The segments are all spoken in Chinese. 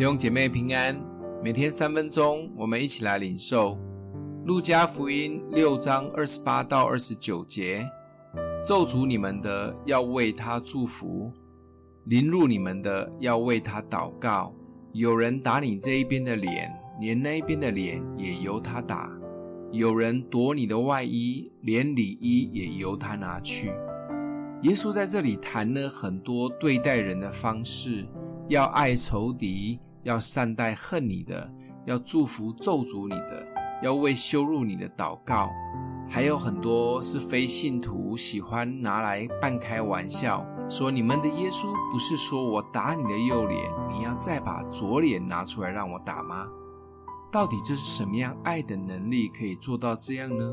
弟兄姐妹平安，每天三分钟，我们一起来领受路加福音六章二十八到二十九节。咒诅你们的，要为他祝福；凌辱你们的，要为他祷告。有人打你这一边的脸，连那一边的脸也由他打；有人夺你的外衣，连里衣也由他拿去。耶稣在这里谈了很多对待人的方式，要爱仇敌。要善待恨你的，要祝福咒诅你的，要为羞辱你的祷告，还有很多是非信徒喜欢拿来半开玩笑，说你们的耶稣不是说我打你的右脸，你要再把左脸拿出来让我打吗？到底这是什么样爱的能力可以做到这样呢？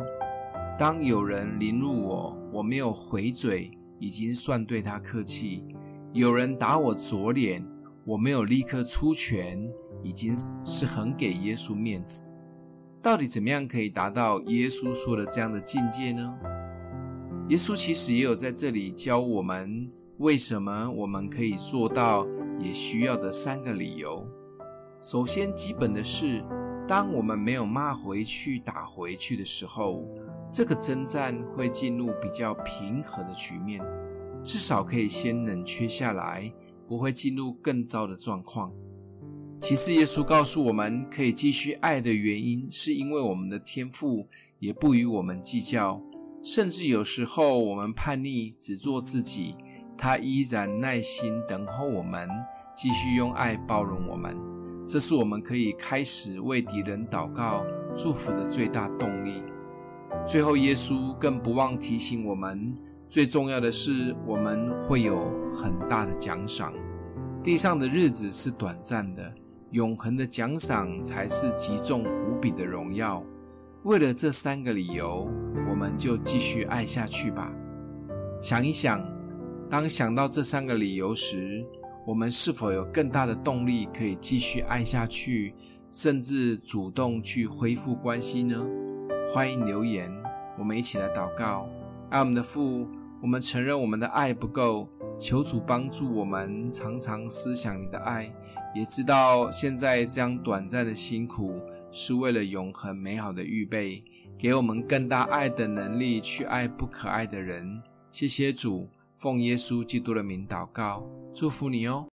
当有人凌辱我，我没有回嘴，已经算对他客气；有人打我左脸，我没有立刻出拳，已经是很给耶稣面子。到底怎么样可以达到耶稣说的这样的境界呢？耶稣其实也有在这里教我们，为什么我们可以做到，也需要的三个理由。首先，基本的是，当我们没有骂回去、打回去的时候，这个征战会进入比较平和的局面，至少可以先冷却下来。不会进入更糟的状况。其次，耶稣告诉我们，可以继续爱的原因，是因为我们的天赋也不与我们计较，甚至有时候我们叛逆，只做自己，他依然耐心等候我们，继续用爱包容我们。这是我们可以开始为敌人祷告、祝福的最大动力。最后，耶稣更不忘提醒我们。最重要的是，我们会有很大的奖赏。地上的日子是短暂的，永恒的奖赏才是极重无比的荣耀。为了这三个理由，我们就继续爱下去吧。想一想，当想到这三个理由时，我们是否有更大的动力可以继续爱下去，甚至主动去恢复关系呢？欢迎留言，我们一起来祷告。爱我们的父。我们承认我们的爱不够，求主帮助我们常常思想你的爱，也知道现在这样短暂的辛苦是为了永恒美好的预备，给我们更大爱的能力去爱不可爱的人。谢谢主，奉耶稣基督的名祷告，祝福你哦。